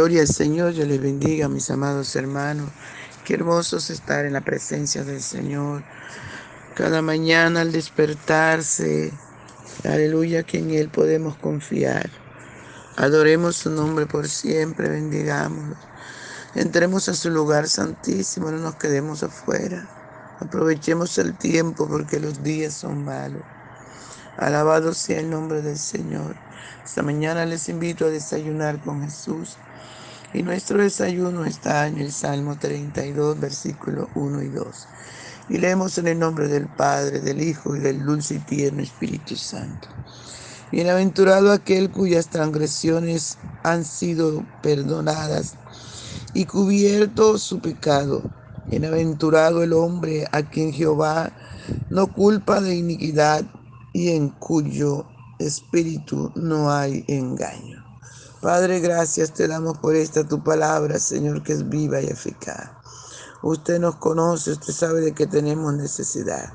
Gloria al Señor, yo les bendiga, mis amados hermanos. Qué hermoso es estar en la presencia del Señor. Cada mañana al despertarse, aleluya, que en Él podemos confiar. Adoremos su nombre por siempre, bendigámoslo. Entremos a su lugar santísimo, no nos quedemos afuera. Aprovechemos el tiempo porque los días son malos. Alabado sea el nombre del Señor. Esta mañana les invito a desayunar con Jesús. Y nuestro desayuno está en el Salmo 32, versículos 1 y 2. Y leemos en el nombre del Padre, del Hijo y del dulce y tierno Espíritu Santo. Bienaventurado aquel cuyas transgresiones han sido perdonadas y cubierto su pecado. Bienaventurado el hombre a quien Jehová no culpa de iniquidad y en cuyo espíritu no hay engaño. Padre, gracias te damos por esta tu palabra, Señor, que es viva y eficaz. Usted nos conoce, usted sabe de que tenemos necesidad.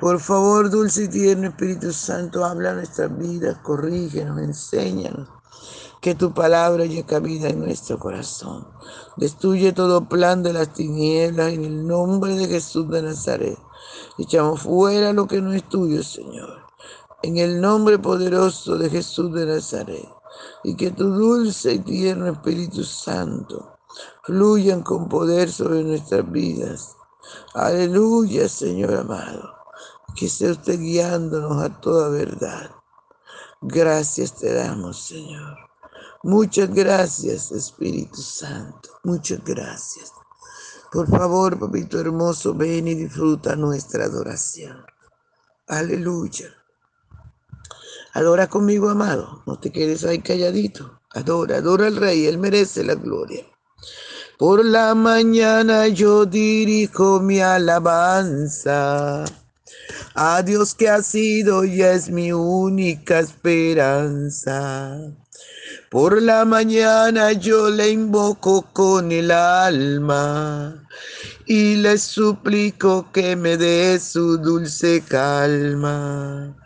Por favor, dulce y tierno Espíritu Santo, habla nuestras vidas, corrígenos, enséñanos. Que tu palabra llegue cabida en nuestro corazón. Destruye todo plan de las tinieblas en el nombre de Jesús de Nazaret. Echamos fuera lo que no es tuyo, Señor en el nombre poderoso de Jesús de Nazaret, y que tu dulce y tierno Espíritu Santo fluyan con poder sobre nuestras vidas. Aleluya, Señor amado, que sea usted guiándonos a toda verdad. Gracias te damos, Señor. Muchas gracias, Espíritu Santo. Muchas gracias. Por favor, papito hermoso, ven y disfruta nuestra adoración. Aleluya. Adora conmigo, amado. No te quedes ahí calladito. Adora, adora al Rey. Él merece la gloria. Por la mañana yo dirijo mi alabanza a Dios que ha sido y es mi única esperanza. Por la mañana yo le invoco con el alma y le suplico que me dé su dulce calma.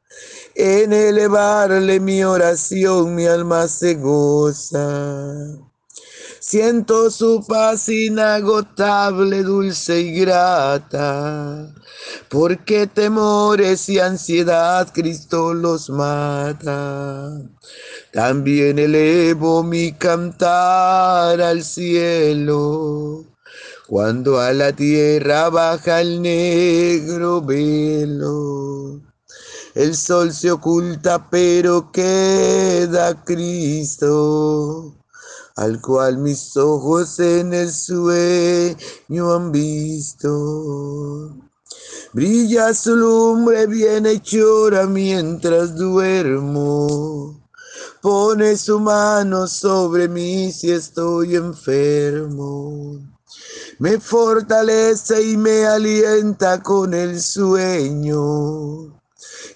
en elevarle mi oración mi alma se goza. Siento su paz inagotable, dulce y grata, porque temores y ansiedad Cristo los mata. También elevo mi cantar al cielo, cuando a la tierra baja el negro velo el sol se oculta, pero queda Cristo, al cual mis ojos en el sueño han visto. Brilla su lumbre bien hechora mientras duermo. Pone su mano sobre mí si estoy enfermo. Me fortalece y me alienta con el sueño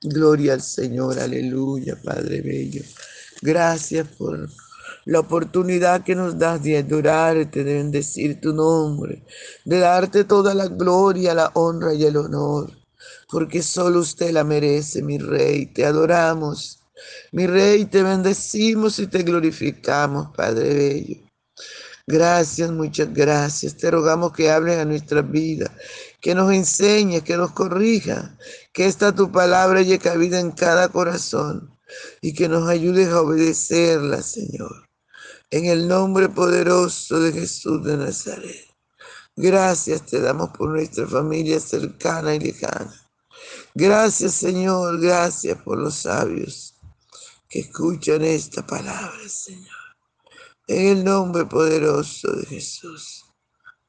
Gloria al Señor, aleluya, Padre Bello. Gracias por la oportunidad que nos das de adorarte, de bendecir tu nombre, de darte toda la gloria, la honra y el honor, porque solo usted la merece, mi Rey. Te adoramos, mi Rey, te bendecimos y te glorificamos, Padre Bello. Gracias, muchas gracias. Te rogamos que hables a nuestra vida, que nos enseñes, que nos corrija, que esta tu palabra llegue a vida en cada corazón y que nos ayudes a obedecerla, Señor. En el nombre poderoso de Jesús de Nazaret. Gracias te damos por nuestra familia cercana y lejana. Gracias, Señor, gracias por los sabios que escuchan esta palabra, Señor. En el nombre poderoso de Jesús.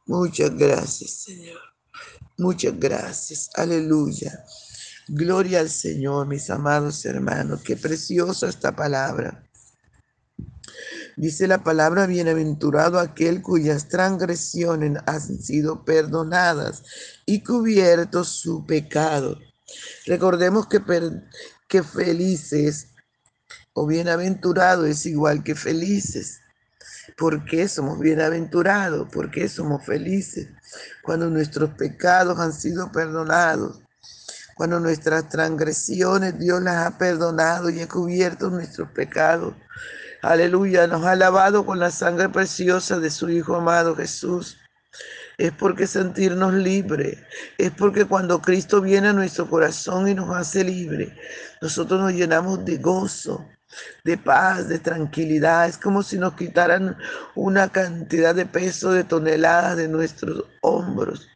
Muchas gracias, Señor. Muchas gracias. Aleluya. Gloria al Señor, mis amados hermanos. Qué preciosa esta palabra. Dice la palabra, bienaventurado aquel cuyas transgresiones han sido perdonadas y cubierto su pecado. Recordemos que, que felices o bienaventurado es igual que felices. ¿Por qué somos bienaventurados? ¿Por qué somos felices? Cuando nuestros pecados han sido perdonados, cuando nuestras transgresiones Dios las ha perdonado y ha cubierto nuestros pecados. Aleluya, nos ha lavado con la sangre preciosa de su Hijo amado Jesús. Es porque sentirnos libres, es porque cuando Cristo viene a nuestro corazón y nos hace libres, nosotros nos llenamos de gozo, de paz, de tranquilidad. Es como si nos quitaran una cantidad de peso de toneladas de nuestros hombros.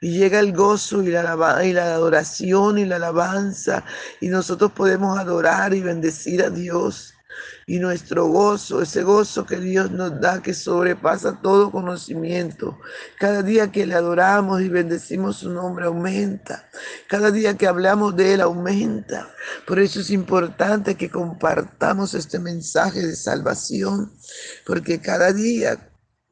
Y llega el gozo y la, y la adoración y la alabanza. Y nosotros podemos adorar y bendecir a Dios y nuestro gozo, ese gozo que Dios nos da que sobrepasa todo conocimiento. Cada día que le adoramos y bendecimos su nombre aumenta. Cada día que hablamos de Él aumenta. Por eso es importante que compartamos este mensaje de salvación, porque cada día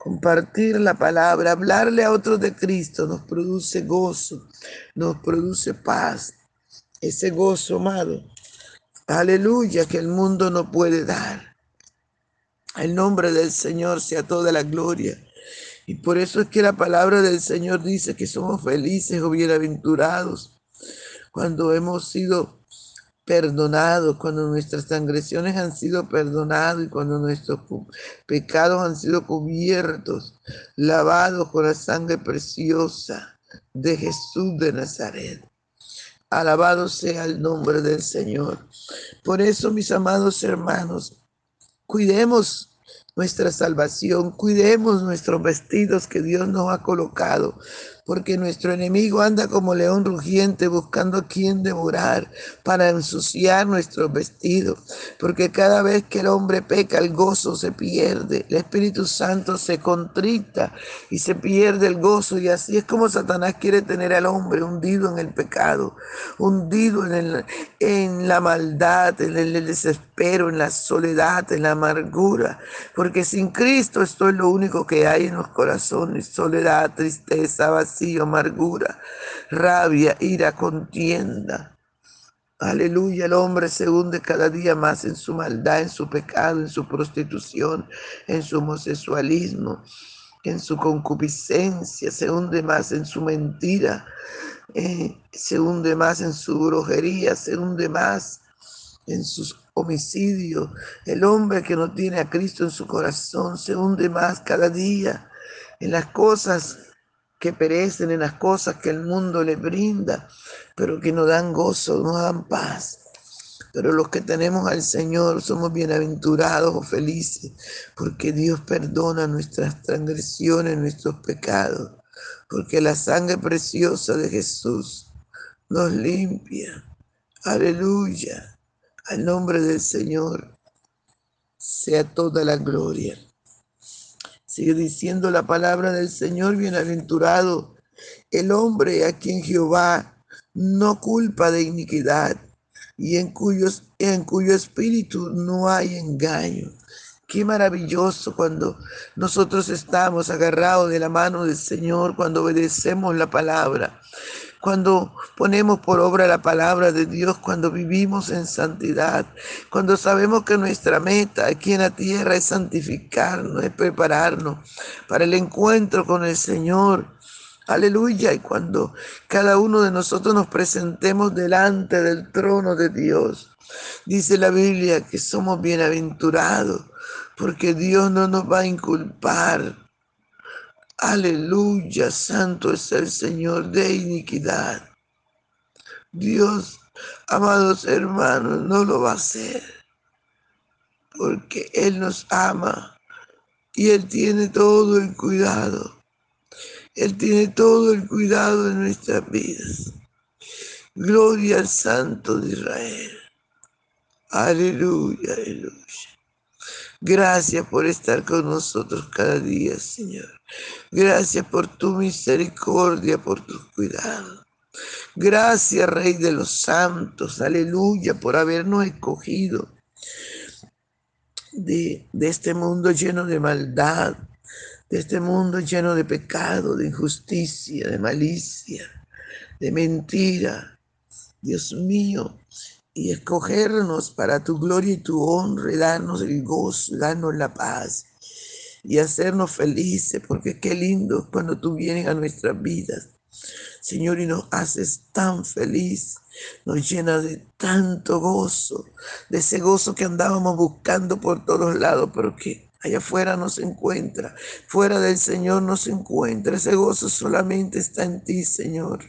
compartir la palabra, hablarle a otros de Cristo nos produce gozo, nos produce paz. Ese gozo, amado, Aleluya, que el mundo no puede dar. El nombre del Señor sea toda la gloria. Y por eso es que la palabra del Señor dice que somos felices o bienaventurados cuando hemos sido perdonados, cuando nuestras transgresiones han sido perdonados y cuando nuestros pecados han sido cubiertos, lavados con la sangre preciosa de Jesús de Nazaret. Alabado sea el nombre del Señor. Por eso, mis amados hermanos, cuidemos nuestra salvación, cuidemos nuestros vestidos que Dios nos ha colocado, porque nuestro enemigo anda como león rugiente buscando a quien devorar para ensuciar nuestros vestidos, porque cada vez que el hombre peca el gozo se pierde, el Espíritu Santo se contrita y se pierde el gozo y así es como Satanás quiere tener al hombre hundido en el pecado, hundido en, en la maldad, en el desespero, en la soledad, en la amargura, porque sin Cristo esto es lo único que hay en los corazones, soledad, tristeza, vacío amargura, rabia, ira, contienda. Aleluya, el hombre se hunde cada día más en su maldad, en su pecado, en su prostitución, en su homosexualismo, en su concupiscencia, se hunde más en su mentira, eh, se hunde más en su brujería, se hunde más en sus homicidios. El hombre que no tiene a Cristo en su corazón se hunde más cada día en las cosas que perecen en las cosas que el mundo le brinda, pero que no dan gozo, no dan paz. Pero los que tenemos al Señor somos bienaventurados o felices, porque Dios perdona nuestras transgresiones, nuestros pecados, porque la sangre preciosa de Jesús nos limpia. Aleluya. Al nombre del Señor sea toda la gloria. Sigue diciendo la palabra del Señor, bienaventurado el hombre a quien Jehová no culpa de iniquidad y en, cuyos, en cuyo espíritu no hay engaño. Qué maravilloso cuando nosotros estamos agarrados de la mano del Señor, cuando obedecemos la palabra, cuando ponemos por obra la palabra de Dios, cuando vivimos en santidad, cuando sabemos que nuestra meta aquí en la tierra es santificarnos, es prepararnos para el encuentro con el Señor. Aleluya. Y cuando cada uno de nosotros nos presentemos delante del trono de Dios, dice la Biblia que somos bienaventurados porque Dios no nos va a inculpar. Aleluya, santo es el Señor de iniquidad. Dios, amados hermanos, no lo va a hacer, porque Él nos ama y Él tiene todo el cuidado. Él tiene todo el cuidado de nuestras vidas. Gloria al Santo de Israel. Aleluya, aleluya. Gracias por estar con nosotros cada día, Señor. Gracias por tu misericordia, por tu cuidado. Gracias, Rey de los Santos. Aleluya, por habernos escogido de, de este mundo lleno de maldad, de este mundo lleno de pecado, de injusticia, de malicia, de mentira. Dios mío, y escogernos para tu gloria y tu honra, y darnos el gozo, darnos la paz y hacernos felices, porque qué lindo cuando tú vienes a nuestras vidas, Señor, y nos haces tan feliz, nos llena de tanto gozo, de ese gozo que andábamos buscando por todos lados, pero que allá afuera no se encuentra, fuera del Señor no se encuentra, ese gozo solamente está en ti, Señor.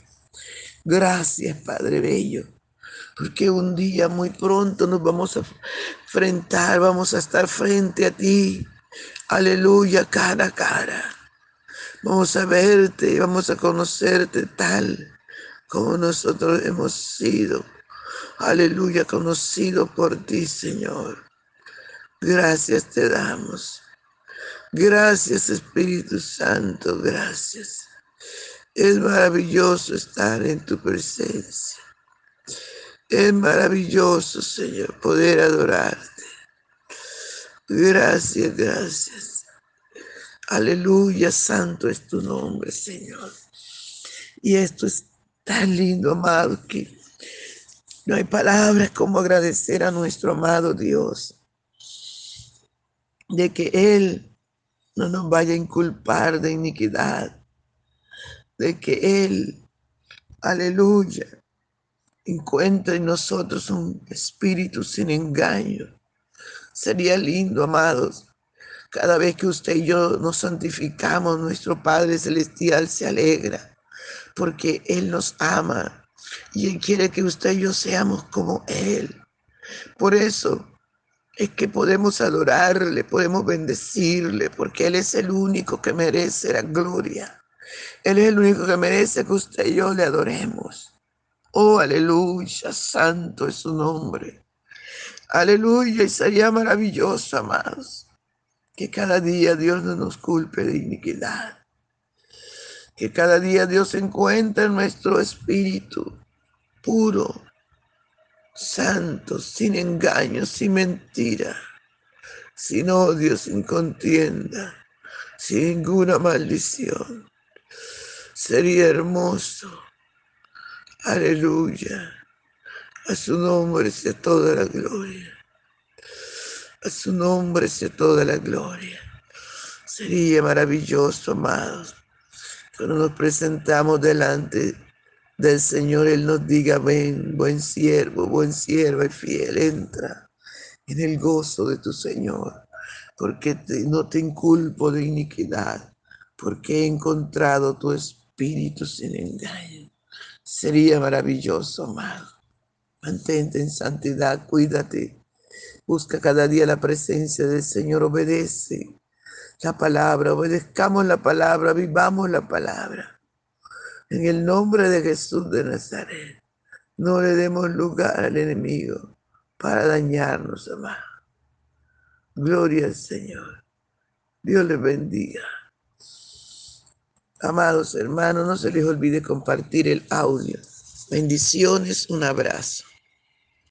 Gracias, Padre Bello porque un día muy pronto nos vamos a enfrentar, vamos a estar frente a ti. Aleluya, cara a cara. Vamos a verte, vamos a conocerte tal como nosotros hemos sido. Aleluya, conocido por ti, Señor. Gracias te damos. Gracias, Espíritu Santo, gracias. Es maravilloso estar en tu presencia. Es maravilloso, Señor, poder adorarte. Gracias, gracias. Aleluya, santo es tu nombre, Señor. Y esto es tan lindo, amado, que no hay palabras como agradecer a nuestro amado Dios de que Él no nos vaya a inculpar de iniquidad, de que Él, aleluya, encuentra en nosotros un espíritu sin engaño. Sería lindo, amados, cada vez que usted y yo nos santificamos, nuestro Padre Celestial se alegra, porque Él nos ama y Él quiere que usted y yo seamos como Él. Por eso es que podemos adorarle, podemos bendecirle, porque Él es el único que merece la gloria. Él es el único que merece que usted y yo le adoremos. Oh, aleluya, santo es su nombre. Aleluya, y sería maravilloso, amados, que cada día Dios no nos culpe de iniquidad. Que cada día Dios encuentre en nuestro espíritu puro, santo, sin engaño, sin mentira, sin odio, sin contienda, sin ninguna maldición. Sería hermoso Aleluya. A su nombre sea toda la gloria. A su nombre sea toda la gloria. Sería maravilloso, amados, cuando nos presentamos delante del Señor, Él nos diga, ven, buen siervo, buen siervo y fiel, entra en el gozo de tu Señor, porque no te inculpo de iniquidad, porque he encontrado tu espíritu sin engaño. Sería maravilloso, amado. Mantente en santidad, cuídate. Busca cada día la presencia del Señor, obedece la palabra, obedezcamos la palabra, vivamos la palabra. En el nombre de Jesús de Nazaret, no le demos lugar al enemigo para dañarnos, amado. Gloria al Señor. Dios les bendiga. Amados hermanos, no se les olvide compartir el audio. Bendiciones, un abrazo.